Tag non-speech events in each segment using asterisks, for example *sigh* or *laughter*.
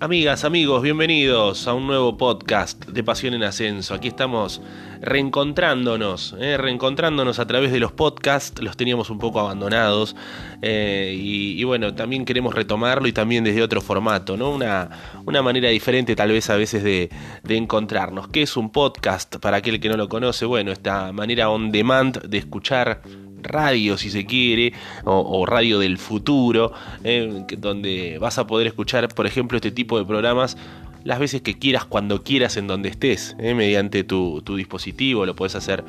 Amigas, amigos, bienvenidos a un nuevo podcast de Pasión en Ascenso. Aquí estamos reencontrándonos, eh, reencontrándonos a través de los podcasts, los teníamos un poco abandonados eh, y, bueno, también queremos retomarlo y también desde otro formato, ¿no? Una, una manera diferente tal vez a veces de, de encontrarnos. ¿Qué es un podcast? Para aquel que no lo conoce, bueno, esta manera on demand de escuchar radio, si se quiere, o, radio del futuro, eh, donde vas a poder escuchar, por ejemplo, este tipo de programas las veces que quieras, cuando quieras, en donde estés, eh, mediante tu, dispositivo, lo puedes hacer.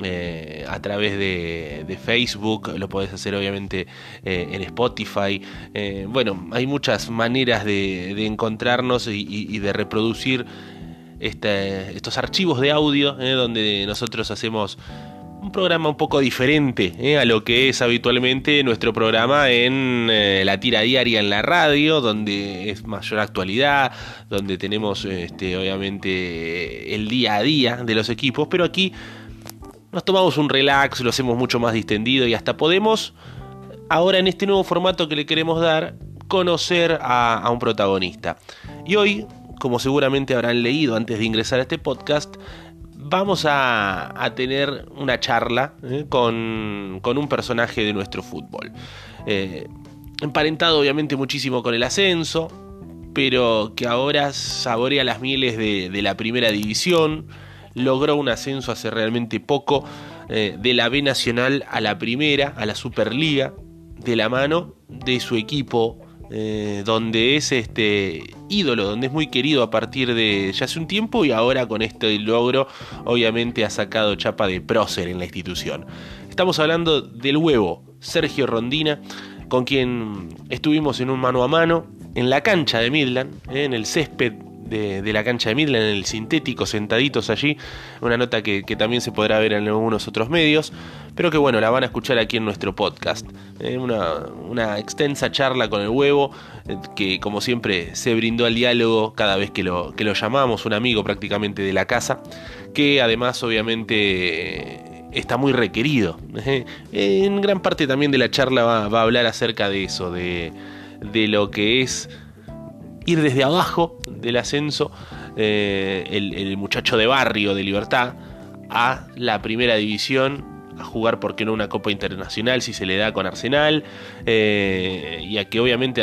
Eh, a través de, Facebook, lo puedes hacer obviamente en Spotify. bueno, hay muchas maneras de, encontrarnos y, de reproducir estos archivos de audio donde nosotros hacemos un programa un poco diferente ¿eh? a lo que es habitualmente nuestro programa en eh, la tira diaria en la radio, donde es mayor actualidad, donde tenemos este, obviamente el día a día de los equipos, pero aquí nos tomamos un relax, lo hacemos mucho más distendido y hasta podemos, ahora en este nuevo formato que le queremos dar, conocer a un protagonista. Y hoy, como seguramente habrán leído antes de ingresar a este podcast, vamos a, tener una charla eh, con, un personaje de nuestro fútbol. Eh, emparentado obviamente muchísimo con el ascenso, pero que ahora saborea las mieles de, la primera división, logró un ascenso hace realmente poco eh, de la B Nacional a la primera, a la Superliga, de la mano de su equipo eh, donde es este ídolo, donde es muy querido a partir de ya hace un tiempo y ahora con este logro obviamente ha sacado chapa de prócer en la institución. Estamos hablando del huevo, Sergio Rondina, con quien estuvimos en un mano a mano en la cancha de Midland, eh, en el césped de, la cancha de Midland, en el sintético, sentaditos allí. Una nota que, también se podrá ver en algunos otros medios, pero que bueno, la van a escuchar aquí en nuestro podcast. Eh, una, extensa charla con el huevo, eh, que como siempre se brindó al diálogo cada vez que lo, que lo llamamos, un amigo prácticamente de la casa, que además obviamente está muy requerido. Eh, en gran parte también de la charla va, a hablar acerca de eso, de, de lo que es ir desde abajo del ascenso, eh, el, muchacho de barrio de Libertad, a la primera división, a jugar, ¿por qué no, una Copa Internacional si se le da con Arsenal, eh, y a que obviamente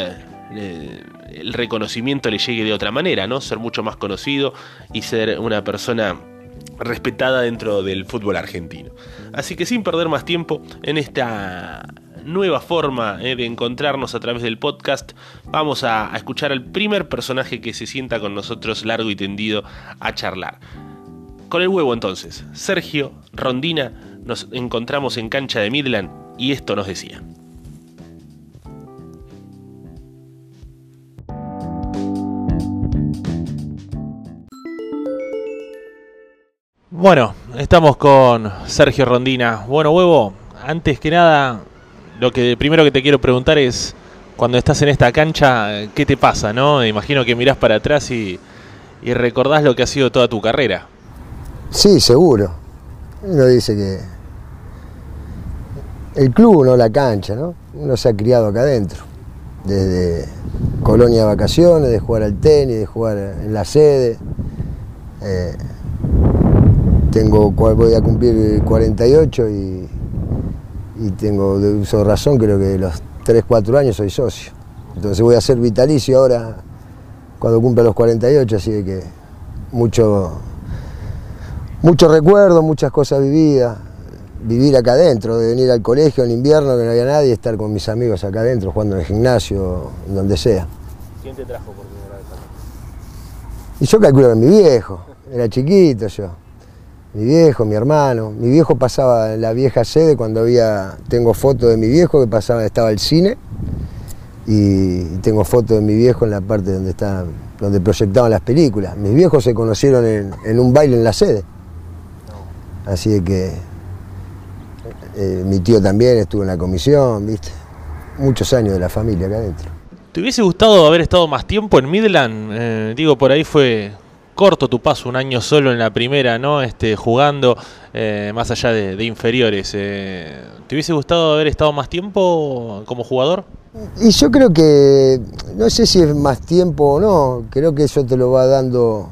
eh, el reconocimiento le llegue de otra manera, ¿no? Ser mucho más conocido y ser una persona respetada dentro del fútbol argentino. Así que sin perder más tiempo en esta nueva forma eh, de encontrarnos a través del podcast, vamos a, escuchar al primer personaje que se sienta con nosotros largo y tendido a charlar. Con el huevo entonces, Sergio Rondina, nos encontramos en cancha de Midland y esto nos decía. Bueno, estamos con Sergio Rondina. Bueno, huevo, antes que nada, lo que primero que te quiero preguntar es, cuando estás en esta cancha, ¿qué te pasa? no? Imagino que mirás para atrás y, y recordás lo que ha sido toda tu carrera. Sí, seguro. Uno dice que el club, no la cancha, ¿no? Uno se ha criado acá adentro. Desde colonia de vacaciones, de jugar al tenis, de jugar en la sede. Eh, tengo, voy a cumplir 48 y y tengo de uso de razón, creo que de los 3, 4 años soy socio. Entonces voy a ser vitalicio ahora cuando cumpla los 48, así que mucho, mucho recuerdo, muchas cosas vividas. Vivir acá adentro, de venir al colegio en invierno que no había nadie, estar con mis amigos acá adentro, jugando en el gimnasio, en donde sea. ¿Quién te trajo por primera vez Y yo calculo que mi viejo, era chiquito yo mi viejo, mi hermano. Mi viejo pasaba en la vieja sede cuando había, tengo foto de mi viejo que pasaba, estaba el cine y tengo foto de mi viejo en la parte donde está, donde proyectaban las películas. Mis viejos se conocieron en, un baile en la sede. Así que eh, mi tío también estuvo en la comisión, viste. Muchos años de la familia acá adentro. ¿Te hubiese gustado haber estado más tiempo en Midland? Eh, digo, por ahí fue corto tu paso, un año solo en la primera, ¿no? Este, jugando eh, más allá de, inferiores. Eh, ¿Te hubiese gustado haber estado más tiempo como jugador? Y yo creo que, no sé si es más tiempo o no, creo que eso te lo va dando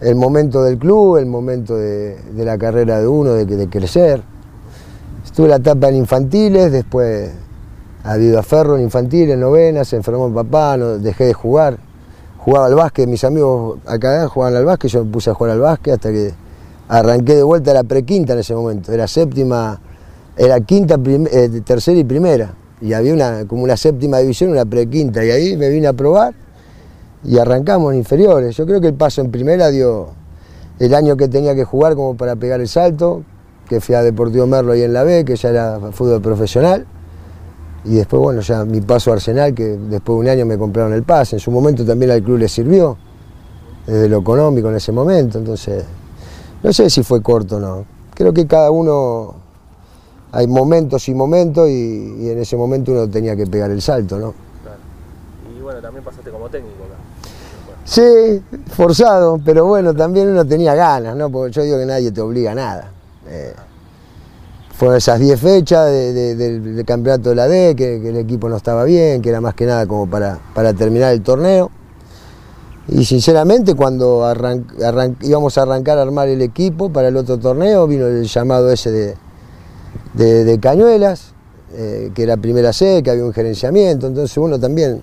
el momento del club, el momento de, la carrera de uno, de, de, crecer. Estuve la etapa en infantiles, después ha habido a Ferro en infantiles, novena, se enfermó mi papá, no, dejé de jugar. Jugaba al básquet, mis amigos acá jugaban al básquet, yo me puse a jugar al básquet hasta que arranqué de vuelta la prequinta en ese momento, era séptima, era quinta, eh, tercera y primera y había una, como una séptima división, una prequinta, y ahí me vine a probar y arrancamos en inferiores. Yo creo que el paso en primera dio el año que tenía que jugar como para pegar el salto, que fui a Deportivo Merlo ahí en la B, que ya era fútbol profesional. Y después, bueno, ya mi paso a Arsenal, que después de un año me compraron el pase. En su momento también al club le sirvió, desde lo económico en ese momento. Entonces, no sé si fue corto o no. Creo que cada uno hay momentos y momentos y, en ese momento uno tenía que pegar el salto, ¿no? Claro. Y bueno, también pasaste como técnico acá. Sí, forzado, pero bueno, también uno tenía ganas, ¿no? Porque yo digo que nadie te obliga a nada. Eh, fueron esas 10 fechas del campeonato de la D, que, el equipo no estaba bien, que era más que nada como para, para terminar el torneo. Y sinceramente cuando íbamos a arrancar a armar el equipo para el otro torneo, vino el llamado ese de, de, Cañuelas, eh, que era primera C, que había un gerenciamiento, entonces uno también,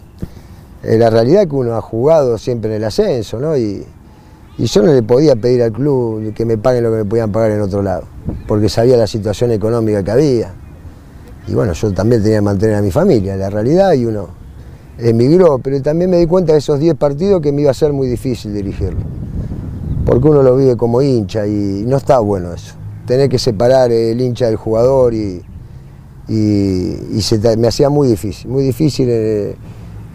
eh, la realidad que uno ha jugado siempre en el ascenso, ¿no? Yo no le podía pedir al club que me paguen lo que me podían pagar en otro lado, porque sabía la situación económica que había. Y bueno, yo también tenía que mantener a mi familia, la realidad, y uno emigró, pero también me di cuenta de esos 10 partidos que me iba a ser muy difícil dirigirlo, porque uno lo vive como hincha y no está bueno eso tener que separar el hincha del jugador y, y, se, me hacía muy difícil, muy difícil en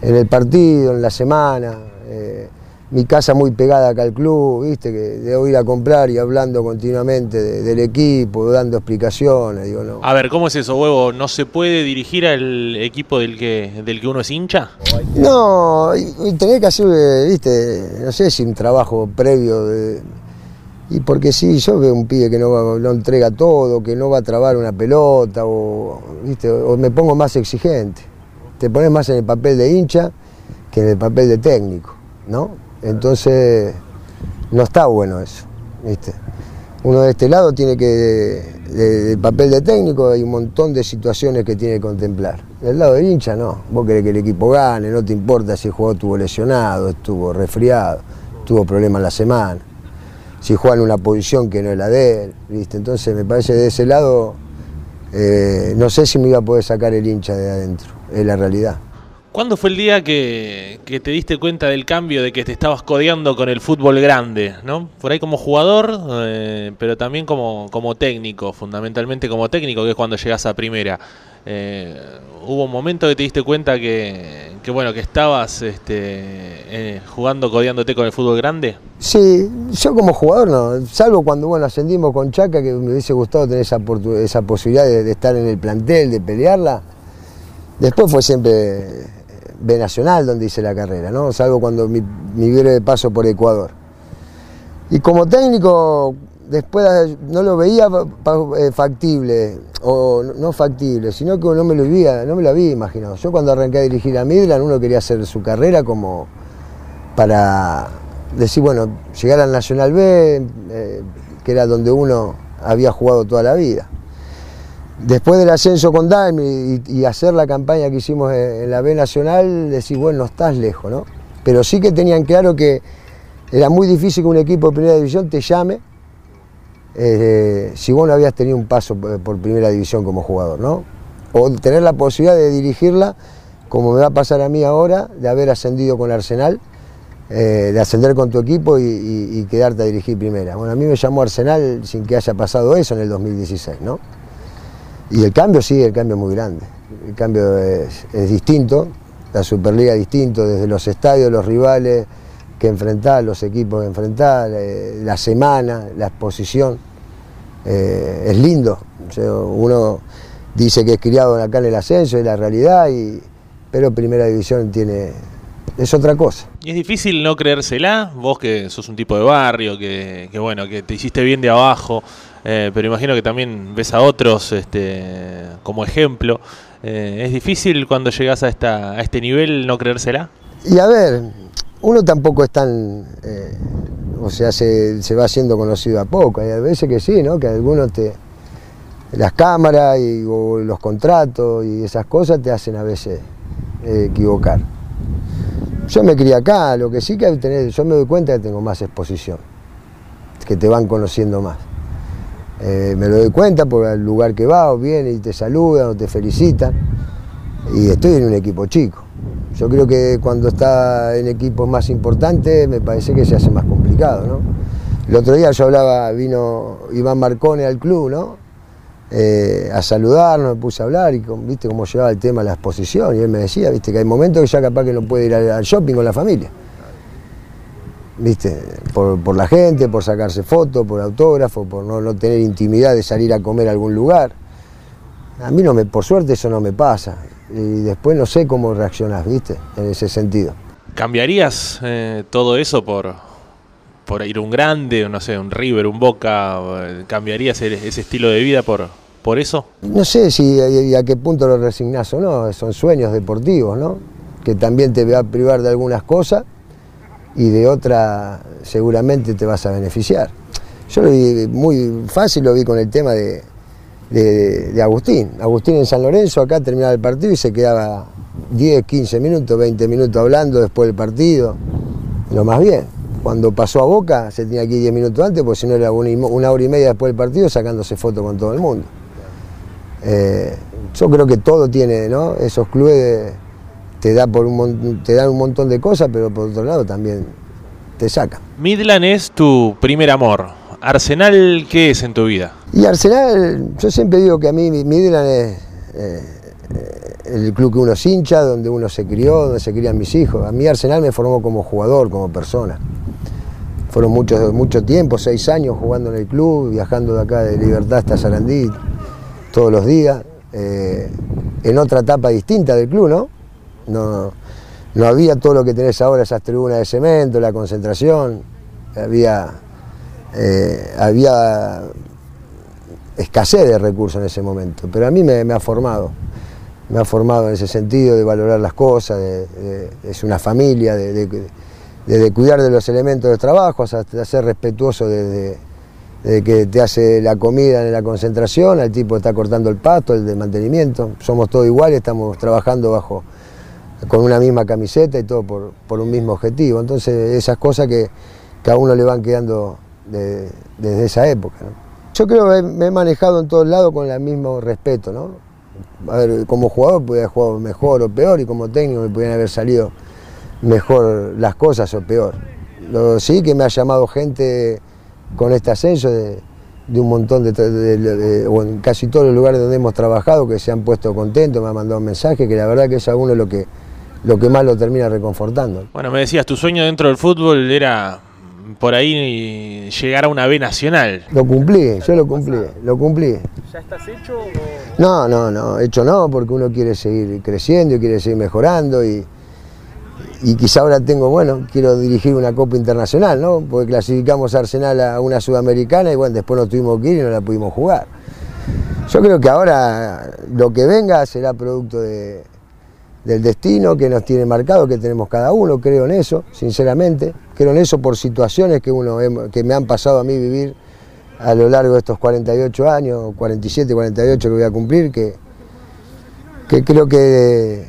el, partido, en la semana. Eh, mi casa muy pegada acá al club, viste, que debo ir a comprar y hablando continuamente del equipo, dando explicaciones, digo, no. A ver, ¿cómo es eso, huevo? ¿No se puede dirigir al equipo del que, del que uno es hincha? No, y, tener que hacer, viste, no sé si un trabajo previo de y porque sí, yo veo un pibe que no, no entrega todo, que no va a trabar una pelota, o, ¿viste? o me pongo más exigente. Te pones más en el papel de hincha que en el papel de técnico, ¿no? Entonces, no está bueno eso, ¿viste? Uno de este lado tiene que, del papel de técnico, hay un montón de situaciones que tiene que contemplar. Del lado del hincha, no. Vos querés que el equipo gane, no te importa si el jugador estuvo lesionado, estuvo resfriado, tuvo problemas la semana si juega en una posición que no es la de él, ¿viste? Entonces me parece de ese lado, eh, no sé si me iba a poder sacar el hincha de adentro, es la realidad. ¿Cuándo fue el día que, te diste cuenta del cambio de que te estabas codeando con el fútbol grande? ¿no? Por ahí como jugador, eh, pero también como, como técnico, fundamentalmente como técnico, que es cuando llegas a primera. Eh, ¿Hubo un momento que te diste cuenta que, bueno, que estabas este, eh, jugando, codeándote con el fútbol grande? Sí, yo como jugador no, salvo cuando bueno, ascendimos con Chaca, que me hubiese gustado tener esa posibilidad de estar en el plantel, de pelearla. Después fue siempre B Nacional donde hice la carrera, ¿no? Salvo cuando mi, mi de paso por Ecuador. Y como técnico, después no lo veía eh, factible, o no factible, sino que no me lo había, no me lo había imaginado. Yo cuando arranqué a dirigir a Midland, uno quería hacer su carrera como para decir, bueno, llegar al Nacional B, eh, que era donde uno había jugado toda la vida. Después del ascenso con Dalmi y, hacer la campaña que hicimos en, la B Nacional, decís, bueno, no estás lejos, ¿no? Pero sí que tenían claro que era muy difícil que un equipo de primera división te llame eh, si vos no habías tenido un paso por primera división como jugador, ¿no? O tener la posibilidad de dirigirla, como me va a pasar a mí ahora, de haber ascendido con Arsenal, eh, de ascender con tu equipo y, quedarte a dirigir primera. Bueno, a mí me llamó Arsenal sin que haya pasado eso en el 2016, ¿no? Y el cambio sí, el cambio es muy grande. El cambio es, distinto, la Superliga es distinto, desde los estadios, los rivales que enfrentar, los equipos que enfrentar, eh, la semana, la exposición. Eh, es lindo. uno dice que es criado acá en el ascenso, es la realidad, pero Primera División tiene, es otra cosa. Y es difícil no creérsela, vos que sos un tipo de barrio, que, que bueno, que te hiciste bien de abajo, eh, pero imagino que también ves a otros este, como ejemplo. Eh, ¿Es difícil cuando llegas a, esta, a este nivel no creérsela? Y a ver, uno tampoco es tan, eh, o sea, se, va haciendo conocido a poco. Hay veces que sí, ¿no? Que algunos te, las cámaras y los contratos y esas cosas te hacen a veces equivocar. Yo me crié acá, lo que sí que tener, yo me doy cuenta que tengo más exposición, que te van conociendo más. Eh, me lo doy cuenta por el lugar que va, o viene y te saludan o te felicitan. Y estoy en un equipo chico. Yo creo que cuando está en equipos más importantes me parece que se hace más complicado, ¿no? El otro día yo hablaba, vino Iván Marcone al club, ¿no? Eh, a saludarnos, me puse a hablar y viste cómo llevaba el tema de la exposición y él me decía, viste, que hay momentos que ya capaz que no puede ir al shopping con la familia. ¿Viste? Por, la gente, por sacarse fotos, por autógrafo, por no, tener intimidad de salir a comer a algún lugar. A mí no me, por suerte eso no me pasa. Y después no sé cómo reaccionás, ¿viste? En ese sentido. ¿Cambiarías eh, todo eso por, por ir un grande, no sé, un River, un Boca? ¿Cambiarías ese estilo de vida por, por eso? No sé si a, a qué punto lo resignás o no, son sueños deportivos, ¿no? Que también te va a privar de algunas cosas y de otra seguramente te vas a beneficiar. Yo lo vi muy fácil, lo vi con el tema de, de, Agustín. Agustín en San Lorenzo, acá terminaba el partido y se quedaba 10, 15 minutos, 20 minutos hablando después del partido, lo más bien. Cuando pasó a Boca se tenía ir 10 minutos antes, porque si no era una, hora y media después del partido sacándose fotos con todo el mundo. Eh, yo creo que todo tiene, ¿no? Esos clubes te, da por un, te dan un montón de cosas, pero por otro lado también te saca. Midland es tu primer amor. ¿Arsenal qué es en tu vida? Y Arsenal, yo siempre digo que a mí Midland es eh, el club que uno se hincha, donde uno se crió, donde se crían mis hijos. A mí Arsenal me formó como jugador, como persona. Fueron muchos mucho tiempo, seis años jugando en el club, viajando de acá de Libertad hasta Sarandí todos los días, eh, en otra etapa distinta del club, ¿no? No, no había todo lo que tenés ahora, esas tribunas de cemento, la concentración, había, eh, había escasez de recursos en ese momento, pero a mí me, ha formado, me ha formado en ese sentido de valorar las cosas, de, es una familia, de, cuidar de los elementos de trabajo, de ser respetuoso desde, que te hace la comida en la concentración, al tipo está cortando el pasto, el de mantenimiento, somos todos iguales, estamos trabajando bajo con una misma camiseta y todo por, un mismo objetivo. Entonces esas cosas que, a uno le van quedando desde esa época. Yo creo que me he manejado en todos lados con el mismo respeto. ¿no? A ver, como jugador podía haber jugado mejor o peor y como técnico me podían haber salido mejor las cosas o peor. Sí que me ha llamado gente con este ascenso de, un montón de, o en casi todos los lugares donde hemos trabajado que se han puesto contentos, me han mandado un mensaje, que la verdad que es a uno lo que, lo que más lo termina reconfortando. Bueno, me decías, tu sueño dentro del fútbol era por ahí llegar a una B nacional. Lo cumplí, yo lo cumplí, lo cumplí. ¿Ya estás hecho? No, no, no, hecho no, porque uno quiere seguir creciendo y quiere seguir mejorando y, y quizá ahora tengo, bueno, quiero dirigir una Copa Internacional, ¿no? Porque clasificamos a Arsenal a una Sudamericana y bueno, después nos tuvimos que ir y no la pudimos jugar. Yo creo que ahora lo que venga será producto de, del destino que nos tiene marcado, que tenemos cada uno, creo en eso, sinceramente, creo en eso por situaciones que, uno, que me han pasado a mí vivir a lo largo de estos 48 años, 47, 48 que voy a cumplir, que, que creo que,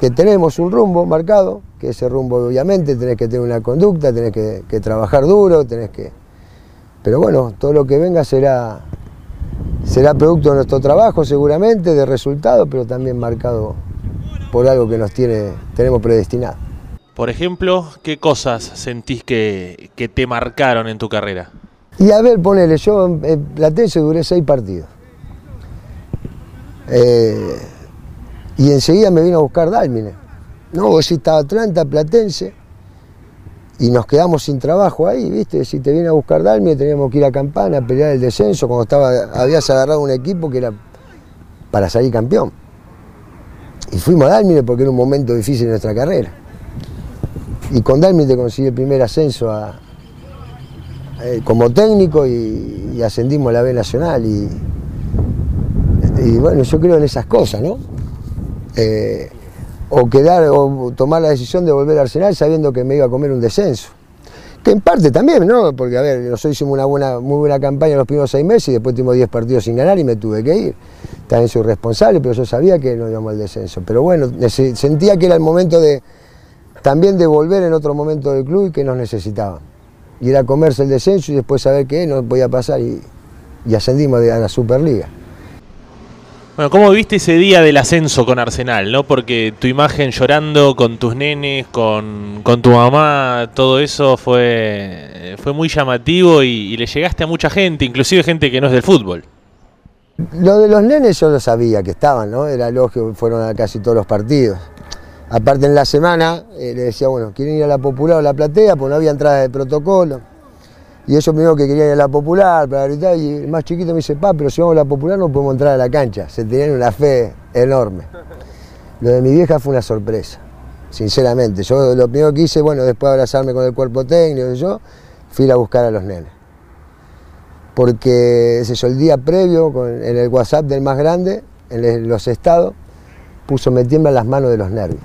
que tenemos un rumbo marcado, que ese rumbo obviamente tenés que tener una conducta, tenés que, trabajar duro, tenés que... Pero bueno, todo lo que venga será, será producto de nuestro trabajo seguramente, de resultados, pero también marcado por algo que nos tiene, tenemos predestinado. Por ejemplo, ¿qué cosas sentís que, te marcaron en tu carrera? Y a ver, ponele, yo en Platense duré seis partidos. Eh, y enseguida me vino a buscar Dálmine. No, vos estaba Atlanta, Platense, y nos quedamos sin trabajo ahí, ¿viste? Si te viene a buscar Dálmine, teníamos que ir a Campana a pelear el descenso, cuando estaba, habías agarrado un equipo que era para salir campeón. Y fuimos a Dalmine porque era un momento difícil en nuestra carrera. Y con Dalmine conseguí el primer ascenso eh, como técnico y, ascendimos a la B Nacional. Y, bueno, yo creo en esas cosas, ¿no? Eh, o quedar o tomar la decisión de volver a Arsenal sabiendo que me iba a comer un descenso. Que en parte también, ¿no? Porque, a ver, nosotros hicimos una buena, muy buena campaña los primeros seis meses y después tuvimos 10 partidos sin ganar y me tuve que ir. También soy responsable, pero yo sabía que no íbamos al descenso. Pero bueno, sentía que era el momento de también de volver en otro momento del club y que nos necesitaban. Y era comerse el descenso y después saber que no podía pasar y, y ascendimos a la Superliga. Bueno, ¿cómo viste ese día del ascenso con Arsenal? ¿no? Porque tu imagen llorando con tus nenes, con, tu mamá, todo eso fue, fue muy llamativo y, le llegaste a mucha gente, inclusive gente que no es del fútbol. Lo de los nenes yo lo sabía que estaban, ¿no? Era lógico, fueron a casi todos los partidos. Aparte en la semana eh, le decía, bueno, ¿quieren ir a la popular o la platea? Pues no había entrada de protocolo. Y ellos primero que querían ir a la popular para gritar, y el más chiquito me dice, pa, pero si vamos a la popular no podemos entrar a la cancha. Se tenían una fe enorme. Lo de mi vieja fue una sorpresa, sinceramente. Yo lo primero que hice, bueno, después de abrazarme con el cuerpo técnico y yo, fui a buscar a los nenes. Porque yo, el día previo, en el WhatsApp del más grande, en los estados, puso me tiemblan las manos de los nervios.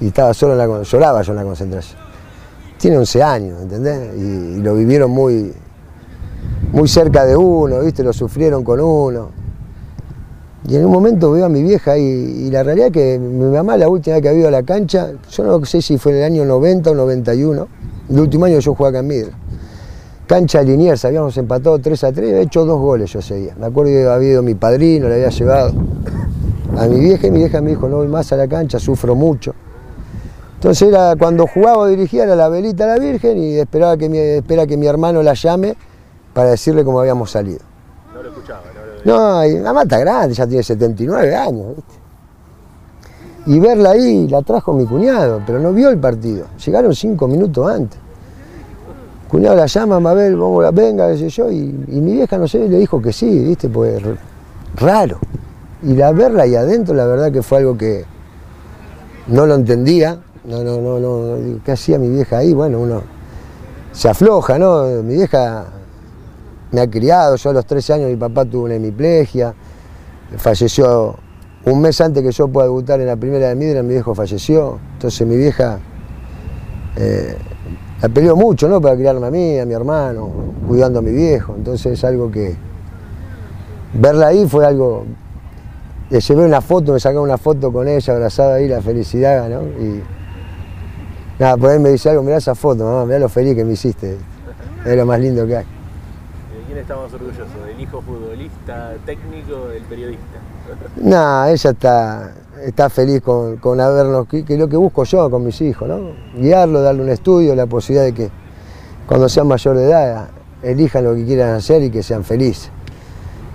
Y estaba solo en la, lloraba yo en la concentración tiene 11 años, ¿entendés? Y, lo vivieron muy, muy cerca de uno, ¿viste? Lo sufrieron con uno. Y en un momento veo a mi vieja y, la realidad es que mi mamá la última vez que ha ido a la cancha, yo no sé si fue en el año 90 o 91, el último año yo jugaba acá en Midra. Cancha Liniers, habíamos empatado 3 a 3, he hecho dos goles yo ese día. Me acuerdo que había ido mi padrino, le había llevado a mi vieja y mi vieja me dijo, no voy más a la cancha, sufro mucho. Entonces era cuando jugaba dirigía era la velita a la Virgen y esperaba que mi, espera que mi hermano la llame para decirle cómo habíamos salido. No lo escuchaba, no lo No, y mamá está grande, ya tiene 79 años. Y verla ahí, la trajo mi cuñado, pero no vio el partido. Llegaron cinco minutos antes. Cuñado la llama, Mabel, vamos, venga, qué yo, y, mi vieja no sé, le dijo que sí, viste, pues raro. Y la verla ahí adentro, la verdad que fue algo que no lo entendía, no, no, no, no, ¿qué hacía mi vieja ahí? Bueno, uno se afloja, ¿no? Mi vieja me ha criado, yo a los 13 años mi papá tuvo una hemiplegia, falleció un mes antes que yo pueda debutar en la primera de Midra, mi viejo falleció, entonces mi vieja eh, la peleó mucho, ¿no? Para criarme a mí, a mi hermano, cuidando a mi viejo, entonces es algo que verla ahí fue algo le llevé una foto, me sacaba una foto con ella abrazada ahí, la felicidad, ¿no? Y, Nada, por ahí me dice algo, mirá esa foto, mamá, mirá lo feliz que me hiciste. Es lo más lindo que hay. ¿De quién está más orgulloso? ¿Del hijo futbolista, técnico, del periodista? *laughs* No, ella está, está feliz con, con habernos, que, es lo que busco yo con mis hijos, ¿no? Guiarlo, darle un estudio, la posibilidad de que cuando sean mayor de edad elijan lo que quieran hacer y que sean felices.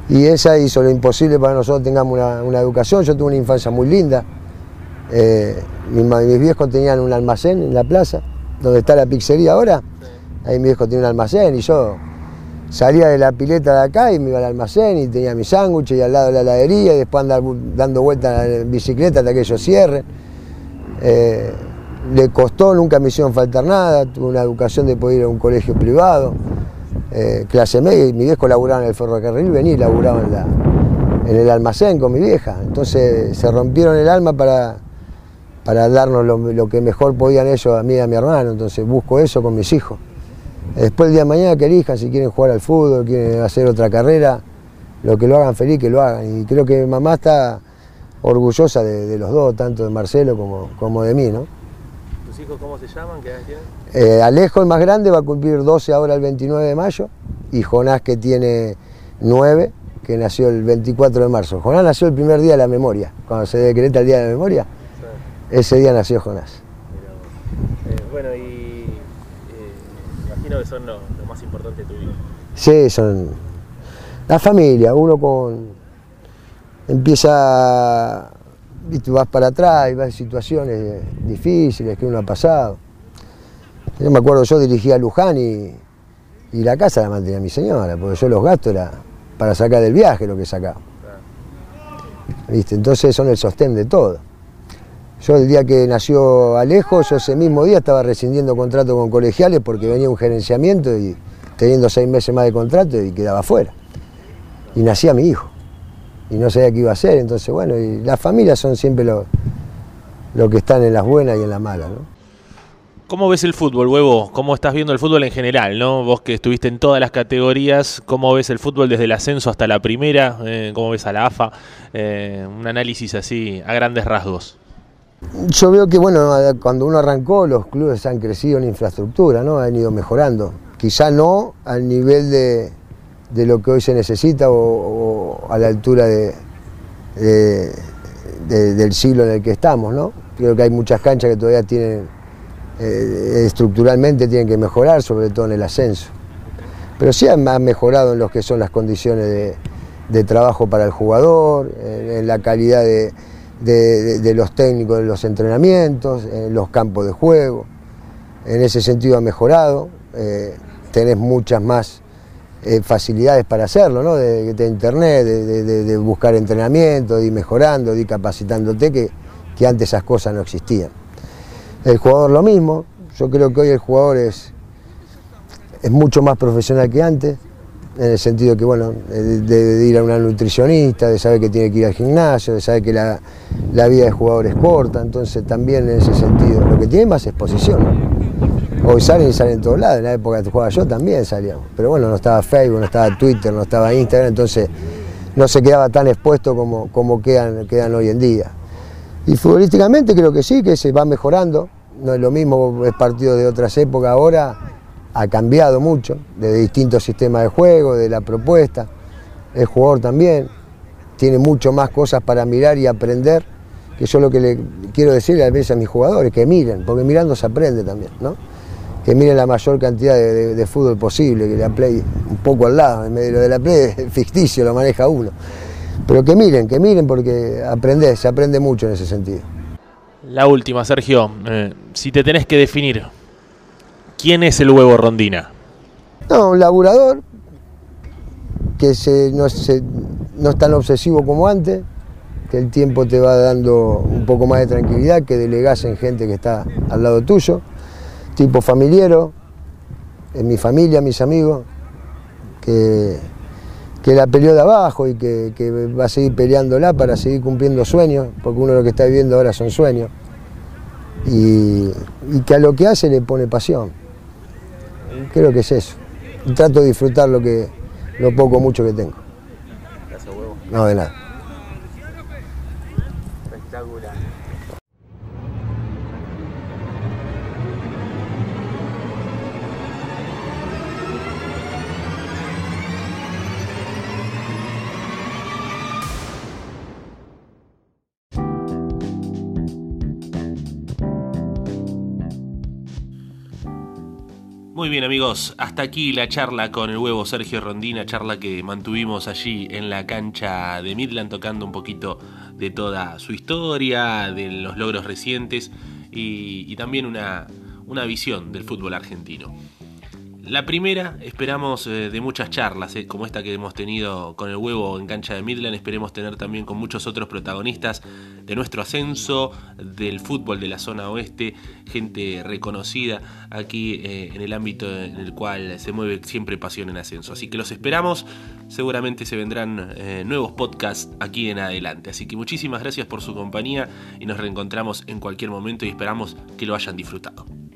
Y ella hizo lo imposible para que nosotros tengamos una, una educación. Yo tuve una infancia muy linda. Eh, mis, viejos tenían un almacén en la plaza, donde está la pizzería ahora. Ahí mi viejo tenía un almacén y yo salía de la pileta de acá y me iba al almacén y tenía mi sándwich y al lado de la heladería y después andar dando vueltas en bicicleta hasta que ellos cierren. Eh, le costó, nunca me hicieron faltar nada, tuve una educación de poder ir a un colegio privado, eh, clase media, y mi viejo laburaba en el ferrocarril, venía y laburaba en, el almacén con mi vieja. Entonces se rompieron el alma para, para darnos lo, que mejor podían ellos a mí y a mi hermano, entonces busco eso con mis hijos. Después el día de mañana que elijan, si quieren jugar al fútbol, quieren hacer otra carrera, lo que lo hagan feliz, que lo hagan. Y creo que mamá está orgullosa de, los dos, tanto de Marcelo como, como de mí, ¿no? ¿Tus hijos cómo se llaman? ¿Qué edad tienen? Eh, Alejo, el más grande, va a cumplir 12 ahora el 29 de mayo, y Jonás, que tiene 9, que nació el 24 de marzo. Jonás nació el primer día de la memoria, cuando se decreta el día de la memoria ese día nació Jonás. Eh, bueno, y eh, imagino que son lo, más importante de tu vida. Sí, son la familia, uno con empieza, tú vas para atrás y vas situaciones difíciles que uno ha pasado. Yo me acuerdo, yo dirigía a Luján y, y la casa la mantenía mi señora, porque yo los gastos era para sacar del viaje lo que sacaba. ¿Viste? Entonces son el sostén de todo. Yo el día que nació Alejo, yo ese mismo día estaba rescindiendo contrato con colegiales porque venía un gerenciamiento y teniendo seis meses más de contrato y quedaba fuera. Y nacía mi hijo. Y no sabía qué iba a hacer. Entonces, bueno, y las familias son siempre los lo que están en las buenas y en las malas. ¿no? ¿Cómo ves el fútbol, huevo? ¿Cómo estás viendo el fútbol en general? ¿no? Vos que estuviste en todas las categorías, ¿cómo ves el fútbol desde el ascenso hasta la primera? Eh, ¿Cómo ves a la AFA? Eh, un análisis así a grandes rasgos. Yo veo que bueno, cuando uno arrancó, los clubes han crecido en infraestructura, ¿no? Han ido mejorando. Quizá no al nivel de, lo que hoy se necesita o, a la altura de, del siglo en el que estamos, ¿no? Creo que hay muchas canchas que todavía tienen, eh, estructuralmente tienen que mejorar, sobre todo en el ascenso. Pero sí han, mejorado en lo que son las condiciones de, trabajo para el jugador, en, la calidad de, los técnicos de los entrenamientos, en los campos de juego. En ese sentido ha mejorado. Eh, tenés muchas más eh, facilidades para hacerlo, ¿no? de, internet, de, buscar entrenamiento, de ir mejorando, de ir capacitándote, que, que antes esas cosas no existían. El jugador lo mismo, yo creo que hoy el jugador es, es mucho más profesional que antes, en el sentido que, bueno, de, ir a una nutricionista, de saber que tiene que ir al gimnasio, de saber que la, la vida del jugador es corta, entonces también en ese sentido, lo que tiene más exposición. Hoy salen y salen en todos lados, en la época que jugaba yo también salíamos. Pero bueno, no estaba Facebook, no estaba Twitter, no estaba Instagram, entonces no se quedaba tan expuesto como, como quedan, quedan hoy en día. Y futbolísticamente creo que sí, que se va mejorando. No es lo mismo, es partido de otras épocas ahora, ha cambiado mucho, de distintos sistemas de juego, de la propuesta. El jugador también tiene mucho más cosas para mirar y aprender, que yo lo que le quiero decirle a veces a mis jugadores, que miren, porque mirando se aprende también, ¿no? que miren la mayor cantidad de, fútbol posible, que la Play un poco al lado, en medio de la Play *laughs* es ficticio, lo maneja uno. Pero que miren, que miren porque aprende, se aprende mucho en ese sentido. La última, Sergio, eh, si te tenés que definir, ¿quién es el huevo rondina? No, un laburador que se, no, no es tan obsesivo como antes, que el tiempo te va dando un poco más de tranquilidad, que delegás en gente que está al lado tuyo tipo familiero, en mi familia, mis amigos, que, que la peleó de abajo y que, va a seguir peleándola para seguir cumpliendo sueños, porque uno lo que está viviendo ahora son sueños, y, que a lo que hace le pone pasión. Creo que es eso. Y trato de disfrutar lo, que, lo poco mucho que tengo. Gracias, huevo. No, de nada. Bien amigos, hasta aquí la charla con el huevo Sergio Rondina, charla que mantuvimos allí en la cancha de Midland tocando un poquito de toda su historia, de los logros recientes y, también una, una visión del fútbol argentino. La primera, esperamos eh, de muchas charlas, eh, como esta que hemos tenido con el huevo en cancha de Midland, esperemos tener también con muchos otros protagonistas de nuestro ascenso, del fútbol de la zona oeste, gente reconocida aquí eh, en el ámbito en el cual se mueve siempre pasión en ascenso. Así que los esperamos, seguramente se vendrán nuevos podcasts aquí en adelante. Así que muchísimas gracias por su compañía y nos reencontramos en cualquier momento y esperamos que lo hayan disfrutado.